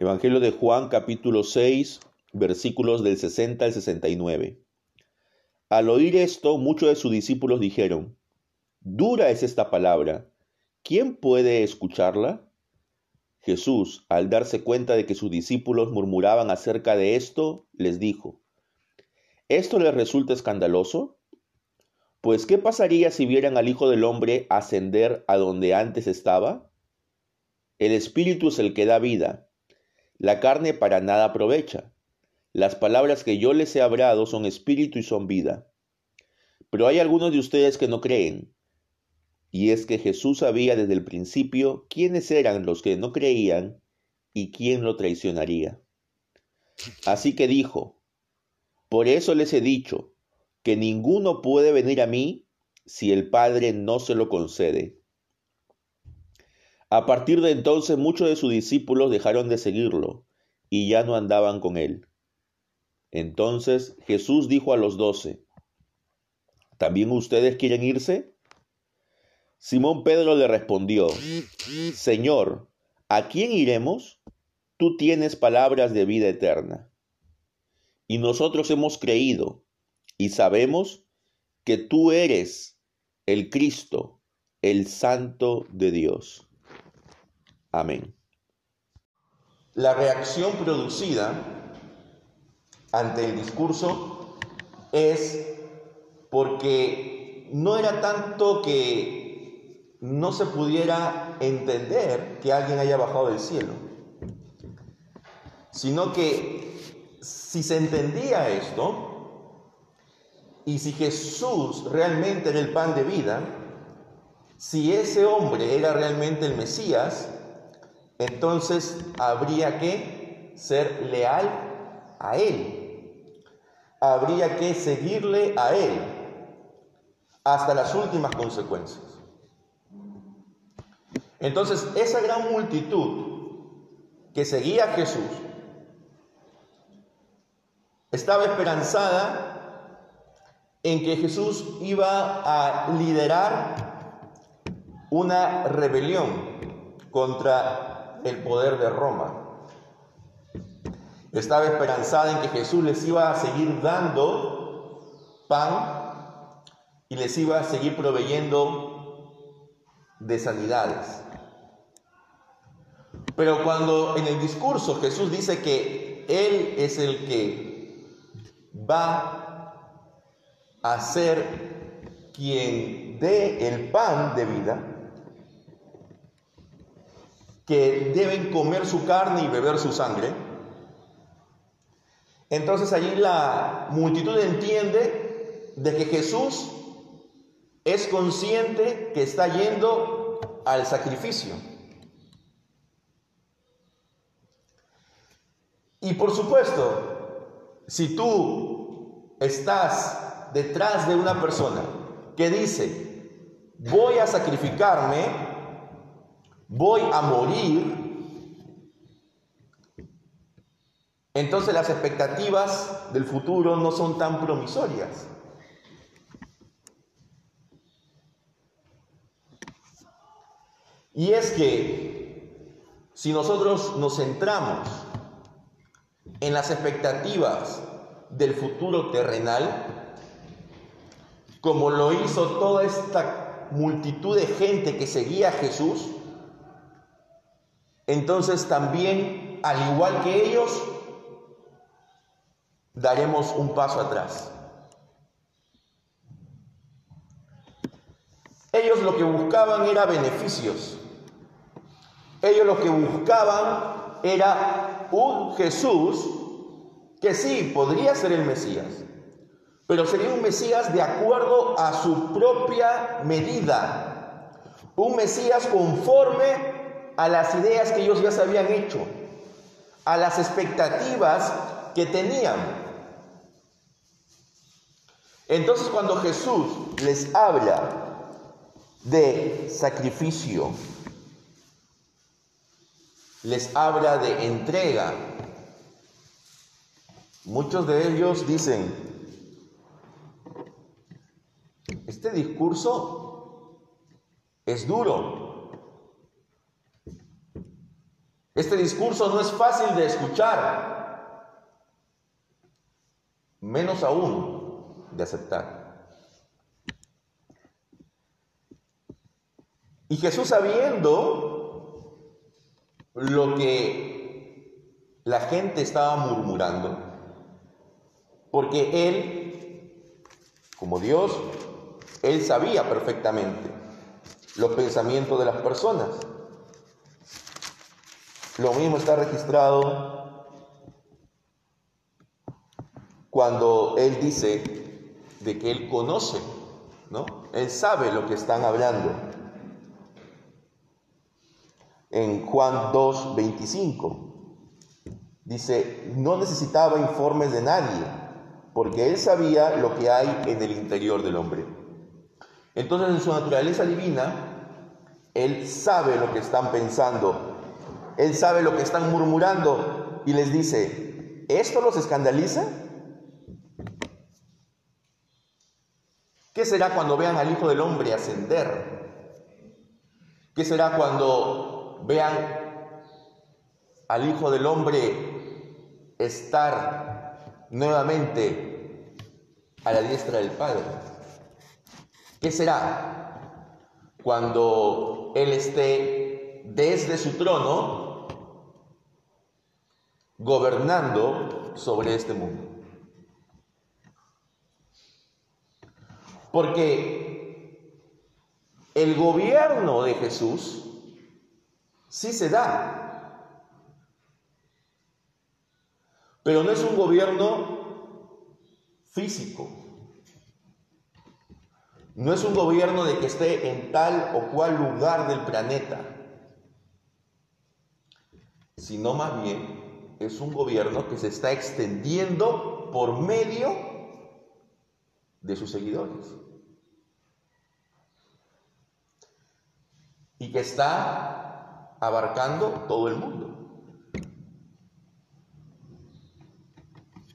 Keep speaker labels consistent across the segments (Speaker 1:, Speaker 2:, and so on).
Speaker 1: Evangelio de Juan capítulo 6, versículos del 60 al 69. Al oír esto, muchos de sus discípulos dijeron, Dura es esta palabra, ¿quién puede escucharla? Jesús, al darse cuenta de que sus discípulos murmuraban acerca de esto, les dijo, ¿esto les resulta escandaloso? Pues ¿qué pasaría si vieran al Hijo del Hombre ascender a donde antes estaba? El Espíritu es el que da vida, la carne para nada aprovecha. Las palabras que yo les he hablado son espíritu y son vida. Pero hay algunos de ustedes que no creen. Y es que Jesús sabía desde el principio quiénes eran los que no creían y quién lo traicionaría. Así que dijo, por eso les he dicho que ninguno puede venir a mí si el Padre no se lo concede. A partir de entonces muchos de sus discípulos dejaron de seguirlo y ya no andaban con él. Entonces Jesús dijo a los doce, ¿también ustedes quieren irse? Simón Pedro le respondió, Señor, ¿a quién iremos? Tú tienes palabras de vida eterna. Y nosotros hemos creído y sabemos que tú eres el Cristo, el Santo de Dios. Amén. La reacción producida ante el discurso es porque no era tanto que no se pudiera entender que alguien haya bajado del cielo, sino que si se entendía esto, y si Jesús realmente era el pan de vida, si ese hombre era realmente el Mesías, entonces habría que ser leal a Él. Habría que seguirle a Él hasta las últimas consecuencias. Entonces, esa gran multitud que seguía a Jesús estaba esperanzada en que Jesús iba a liderar una rebelión contra el poder de Roma. Estaba esperanzada en que Jesús les iba a seguir dando pan y les iba a seguir proveyendo de sanidades. Pero cuando en el discurso Jesús dice que Él es el que va a ser quien dé el pan de vida, que deben comer su carne y beber su sangre, entonces allí la multitud entiende de que Jesús es consciente que está yendo al sacrificio. Y por supuesto, si tú estás detrás de una persona que dice, voy a sacrificarme, voy a morir, entonces las expectativas del futuro no son tan promisorias. Y es que si nosotros nos centramos en las expectativas del futuro terrenal, como lo hizo toda esta multitud de gente que seguía a Jesús, entonces también, al igual que ellos, daremos un paso atrás. Ellos lo que buscaban era beneficios. Ellos lo que buscaban era un Jesús que sí, podría ser el Mesías, pero sería un Mesías de acuerdo a su propia medida, un Mesías conforme a las ideas que ellos ya se habían hecho, a las expectativas que tenían. Entonces cuando Jesús les habla de sacrificio, les habla de entrega. Muchos de ellos dicen, este discurso es duro, Este discurso no es fácil de escuchar, menos aún de aceptar. Y Jesús sabiendo lo que la gente estaba murmurando, porque Él, como Dios, Él sabía perfectamente los pensamientos de las personas. Lo mismo está registrado cuando Él dice de que Él conoce, ¿no? Él sabe lo que están hablando. En Juan 2, 25 dice, no necesitaba informes de nadie, porque Él sabía lo que hay en el interior del hombre. Entonces en su naturaleza divina, Él sabe lo que están pensando él sabe lo que están murmurando y les dice, ¿esto los escandaliza? ¿Qué será cuando vean al Hijo del Hombre ascender? ¿Qué será cuando vean al Hijo del Hombre estar nuevamente a la diestra del Padre? ¿Qué será cuando Él esté desde su trono gobernando sobre este mundo. Porque el gobierno de Jesús sí se da, pero no es un gobierno físico, no es un gobierno de que esté en tal o cual lugar del planeta, sino más bien es un gobierno que se está extendiendo por medio de sus seguidores. Y que está abarcando todo el mundo.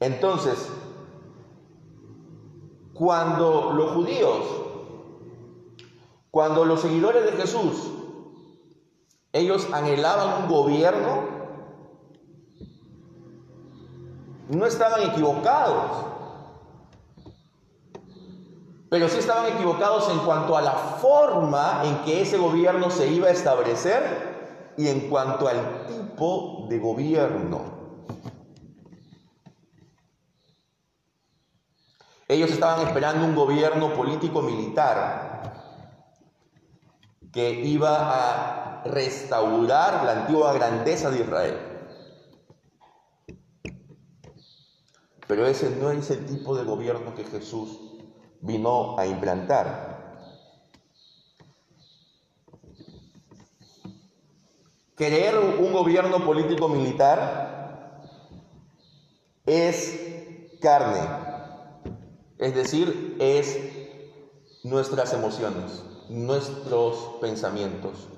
Speaker 1: Entonces, cuando los judíos, cuando los seguidores de Jesús, ellos anhelaban un gobierno no estaban equivocados, pero sí estaban equivocados en cuanto a la forma en que ese gobierno se iba a establecer y en cuanto al tipo de gobierno. Ellos estaban esperando un gobierno político-militar que iba a restaurar la antigua grandeza de Israel. Pero ese no es el tipo de gobierno que Jesús vino a implantar. Querer un gobierno político militar es carne, es decir, es nuestras emociones, nuestros pensamientos,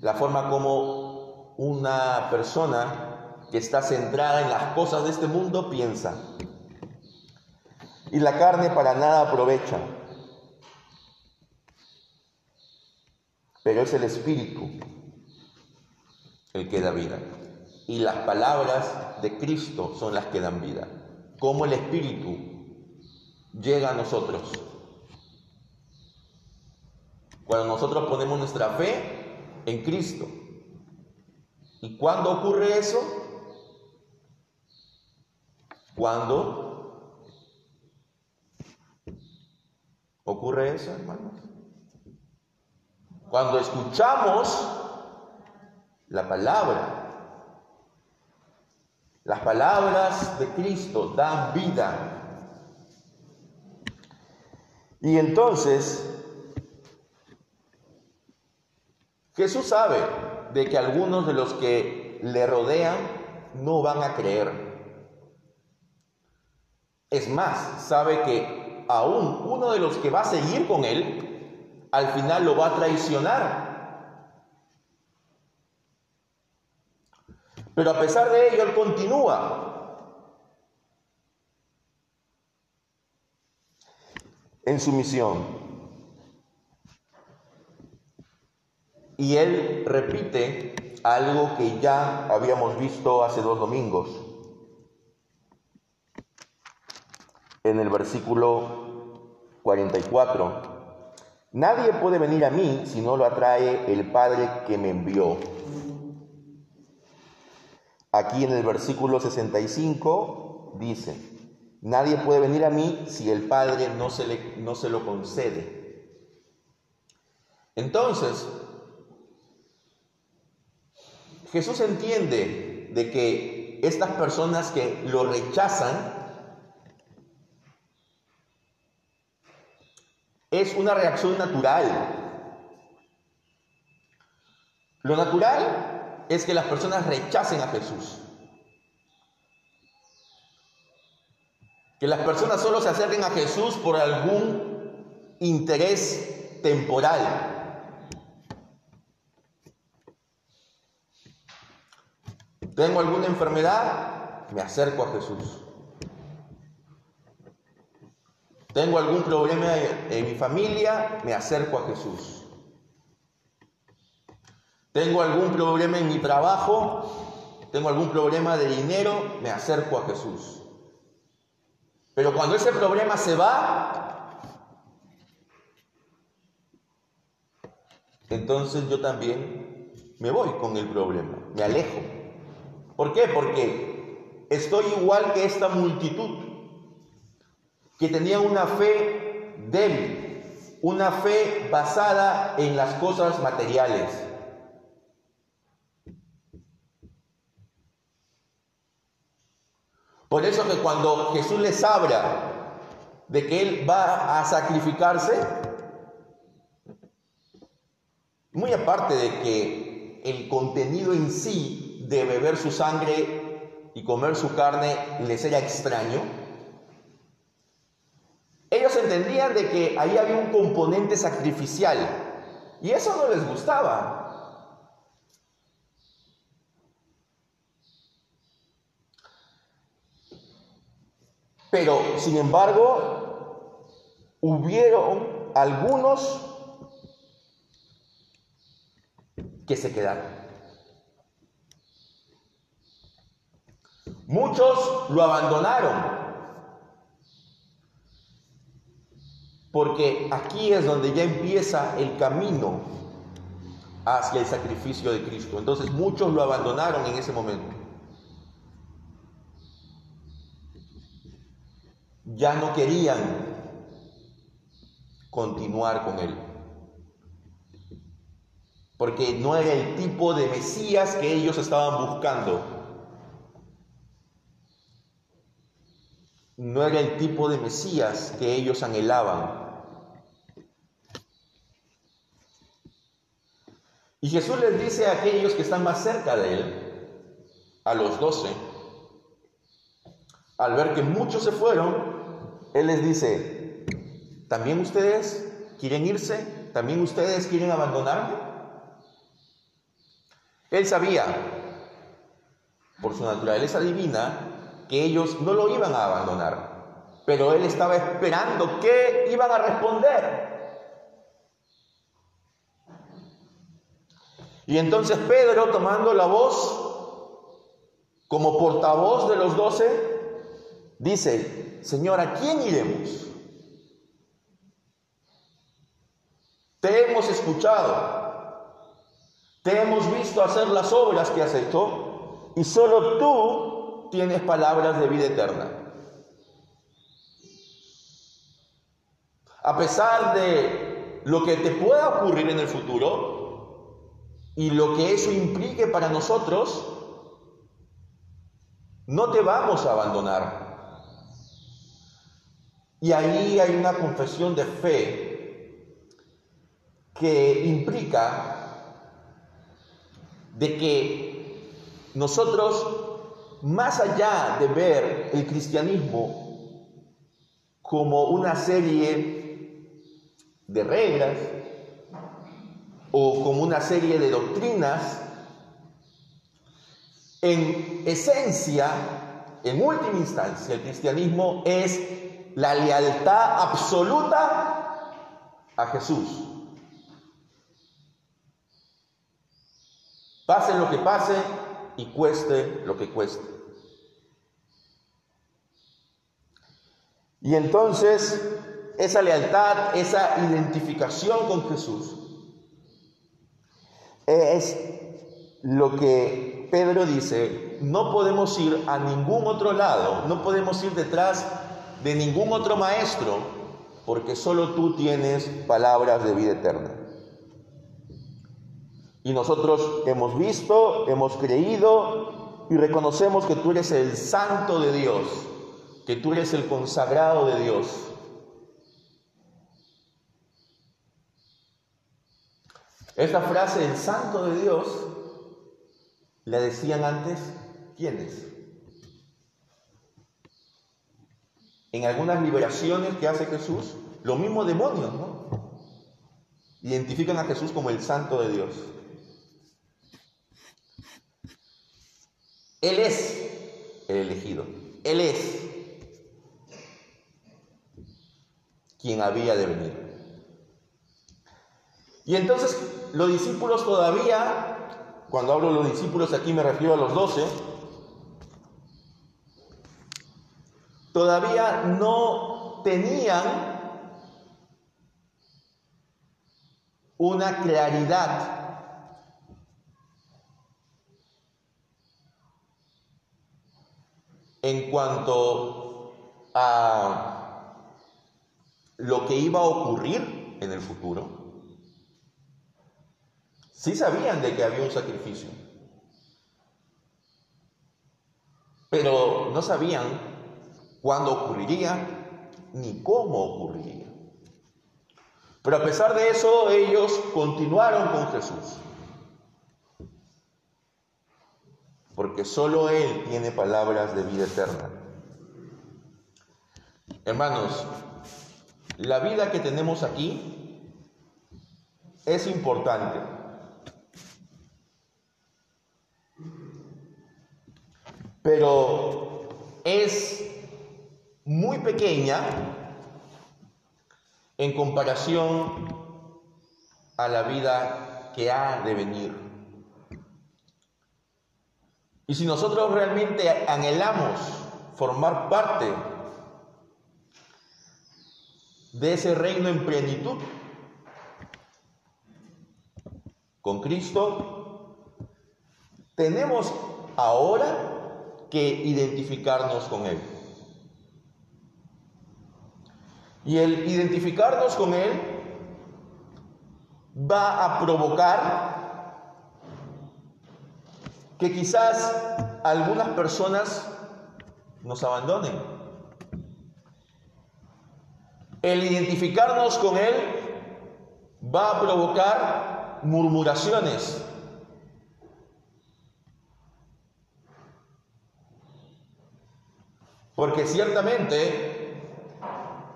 Speaker 1: la forma como una persona que está centrada en las cosas de este mundo piensa y la carne para nada aprovecha. Pero es el Espíritu el que da vida. Y las palabras de Cristo son las que dan vida. Como el Espíritu llega a nosotros. Cuando nosotros ponemos nuestra fe en Cristo. ¿Y cuándo ocurre eso? Cuando ¿Ocurre eso, hermanos? Cuando escuchamos la palabra, las palabras de Cristo dan vida. Y entonces, Jesús sabe de que algunos de los que le rodean no van a creer. Es más, sabe que aún uno de los que va a seguir con él, al final lo va a traicionar. Pero a pesar de ello, él continúa. en su misión. Y él repite algo que ya habíamos visto hace dos domingos. En el versículo 44. Nadie puede venir a mí si no lo atrae el Padre que me envió. Aquí en el versículo 65 dice, nadie puede venir a mí si el Padre no se, le, no se lo concede. Entonces, Jesús entiende de que estas personas que lo rechazan es una reacción natural. Lo natural es que las personas rechacen a Jesús. Que las personas solo se acerquen a Jesús por algún interés temporal. Tengo alguna enfermedad, me acerco a Jesús. Tengo algún problema en mi familia, me acerco a Jesús. Tengo algún problema en mi trabajo, tengo algún problema de dinero, me acerco a Jesús. Pero cuando ese problema se va, entonces yo también me voy con el problema, me alejo. ¿Por qué? Porque estoy igual que esta multitud que tenía una fe débil, una fe basada en las cosas materiales. Por eso que cuando Jesús les habla de que Él va a sacrificarse, muy aparte de que el contenido en sí de beber su sangre y comer su carne les era extraño, ellos entendían de que ahí había un componente sacrificial y eso no les gustaba. Pero, sin embargo, hubieron algunos que se quedaron. Muchos lo abandonaron. Porque aquí es donde ya empieza el camino hacia el sacrificio de Cristo. Entonces muchos lo abandonaron en ese momento. ya no querían continuar con él. Porque no era el tipo de Mesías que ellos estaban buscando. No era el tipo de Mesías que ellos anhelaban. Y Jesús les dice a aquellos que están más cerca de él, a los doce, al ver que muchos se fueron, él les dice, ¿también ustedes quieren irse? ¿También ustedes quieren abandonarme? Él sabía, por su naturaleza divina, que ellos no lo iban a abandonar, pero él estaba esperando qué iban a responder. Y entonces Pedro, tomando la voz como portavoz de los doce, dice, Señor, ¿a quién iremos? Te hemos escuchado, te hemos visto hacer las obras que has hecho y solo tú tienes palabras de vida eterna. A pesar de lo que te pueda ocurrir en el futuro y lo que eso implique para nosotros, no te vamos a abandonar. Y ahí hay una confesión de fe que implica de que nosotros, más allá de ver el cristianismo como una serie de reglas o como una serie de doctrinas, en esencia, en última instancia, el cristianismo es la lealtad absoluta a Jesús. Pase lo que pase y cueste lo que cueste. Y entonces esa lealtad, esa identificación con Jesús es lo que Pedro dice, no podemos ir a ningún otro lado, no podemos ir detrás de ningún otro maestro, porque solo tú tienes palabras de vida eterna. Y nosotros hemos visto, hemos creído y reconocemos que tú eres el santo de Dios, que tú eres el consagrado de Dios. Esta frase, el santo de Dios, la decían antes, ¿quiénes? En algunas liberaciones que hace Jesús, los mismos demonios, ¿no? Identifican a Jesús como el santo de Dios. Él es el elegido. Él es quien había de venir. Y entonces los discípulos todavía, cuando hablo de los discípulos aquí me refiero a los doce, todavía no tenían una claridad en cuanto a lo que iba a ocurrir en el futuro. Sí sabían de que había un sacrificio, pero no sabían cuándo ocurriría ni cómo ocurriría. Pero a pesar de eso, ellos continuaron con Jesús. Porque solo Él tiene palabras de vida eterna. Hermanos, la vida que tenemos aquí es importante. Pero es muy pequeña en comparación a la vida que ha de venir. Y si nosotros realmente anhelamos formar parte de ese reino en plenitud, con Cristo, tenemos ahora que identificarnos con Él. Y el identificarnos con Él va a provocar que quizás algunas personas nos abandonen. El identificarnos con Él va a provocar murmuraciones, Porque ciertamente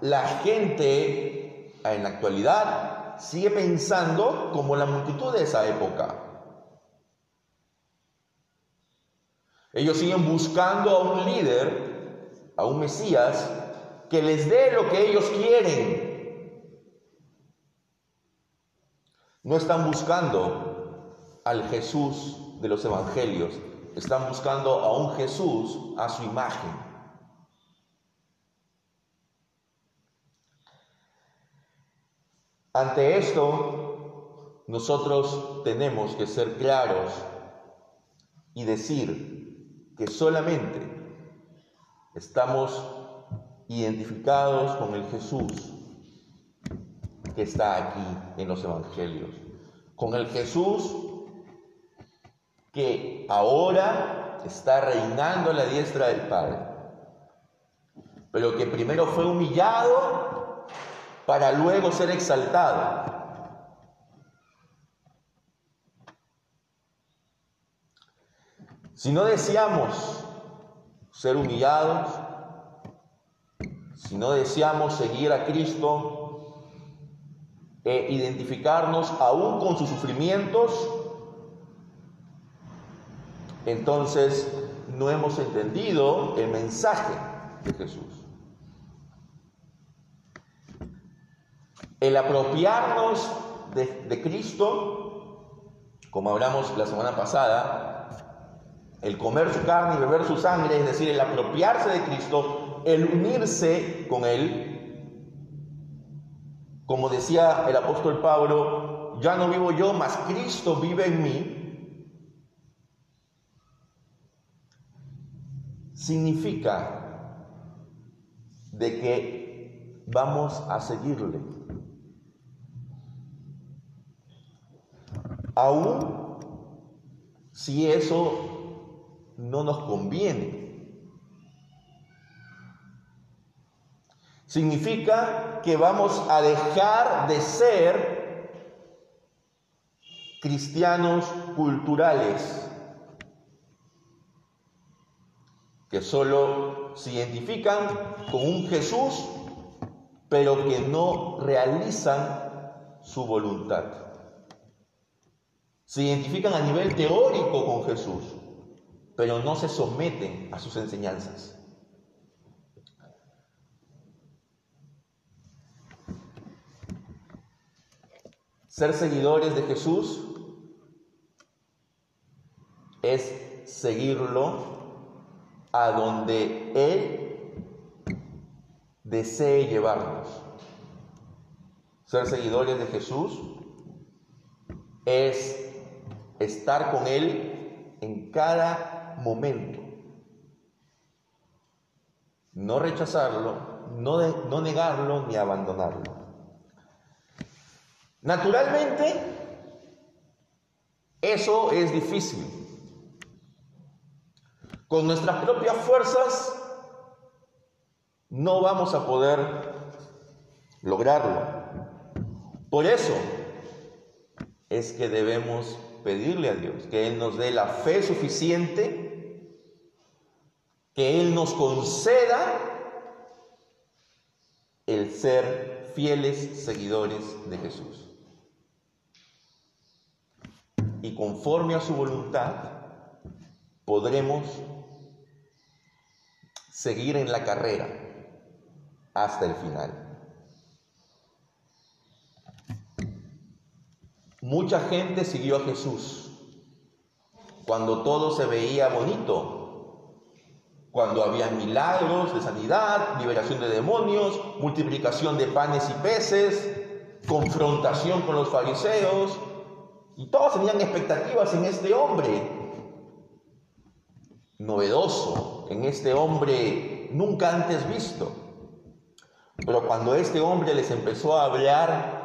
Speaker 1: la gente en la actualidad sigue pensando como la multitud de esa época. Ellos siguen buscando a un líder, a un Mesías, que les dé lo que ellos quieren. No están buscando al Jesús de los evangelios, están buscando a un Jesús a su imagen. Ante esto, nosotros tenemos que ser claros y decir que solamente estamos identificados con el Jesús que está aquí en los Evangelios, con el Jesús que ahora está reinando a la diestra del Padre, pero que primero fue humillado para luego ser exaltado. Si no deseamos ser humillados, si no deseamos seguir a Cristo e identificarnos aún con sus sufrimientos, entonces no hemos entendido el mensaje de Jesús. El apropiarnos de, Cristo Como hablamos la semana pasada, el comer su carne y beber su sangre, es decir, el apropiarse de Cristo, el unirse con Él, como decía el apóstol Pablo, ya no vivo yo, mas Cristo vive en mí, significa de que vamos a seguirle. Aún si eso no nos conviene. Significa que vamos a dejar de ser cristianos culturales que solo se identifican con un Jesús, pero que no realizan su voluntad. Se identifican a nivel teórico con Jesús, pero no se someten a sus enseñanzas. Ser seguidores de Jesús es seguirlo a donde Él desee llevarnos. Ser seguidores de Jesús es estar con Él en cada momento. No rechazarlo, no, no negarlo ni abandonarlo. Naturalmente, eso es difícil. Con nuestras propias fuerzas no vamos a poder lograrlo. Por eso es que debemos pedirle a Dios que Él nos dé la fe suficiente, que Él nos conceda el ser fieles seguidores de Jesús. Y conforme a su voluntad, podremos seguir en la carrera hasta el final. Mucha gente siguió a Jesús cuando todo se veía bonito, cuando había milagros de sanidad, liberación de demonios, multiplicación de panes y peces, confrontación con los fariseos, y todos tenían expectativas en este hombre, novedoso, en este hombre nunca antes visto. Pero cuando este hombre les empezó a hablar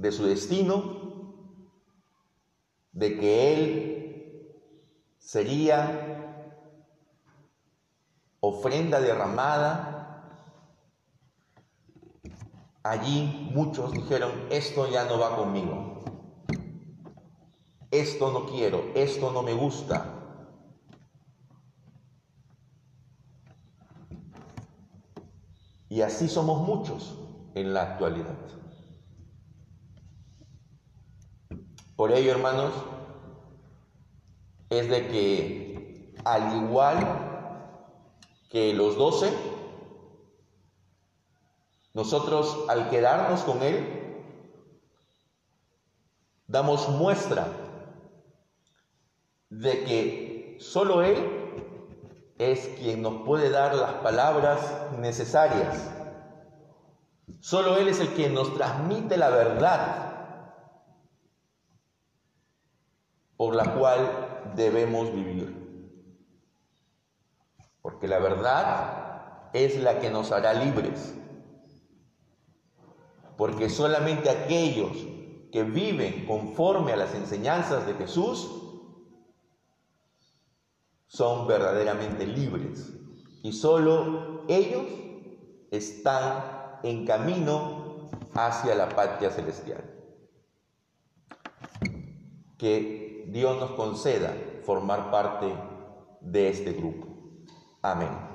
Speaker 1: de su destino, de que él sería ofrenda derramada, allí muchos dijeron, esto ya no va conmigo esto no quiero, esto no me gusta. Y así somos muchos en la actualidad. Por ello, hermanos, es de que al igual que los doce, nosotros al quedarnos con Él, damos muestra de que solo Él es quien nos puede dar las palabras necesarias. Solo Él es el quien nos transmite la verdad por la cual debemos vivir. Porque la verdad es la que nos hará libres. Porque solamente aquellos que viven conforme a las enseñanzas de Jesús son verdaderamente libres y solo ellos están en camino hacia la patria celestial. Que Dios nos conceda formar parte de este grupo. Amén.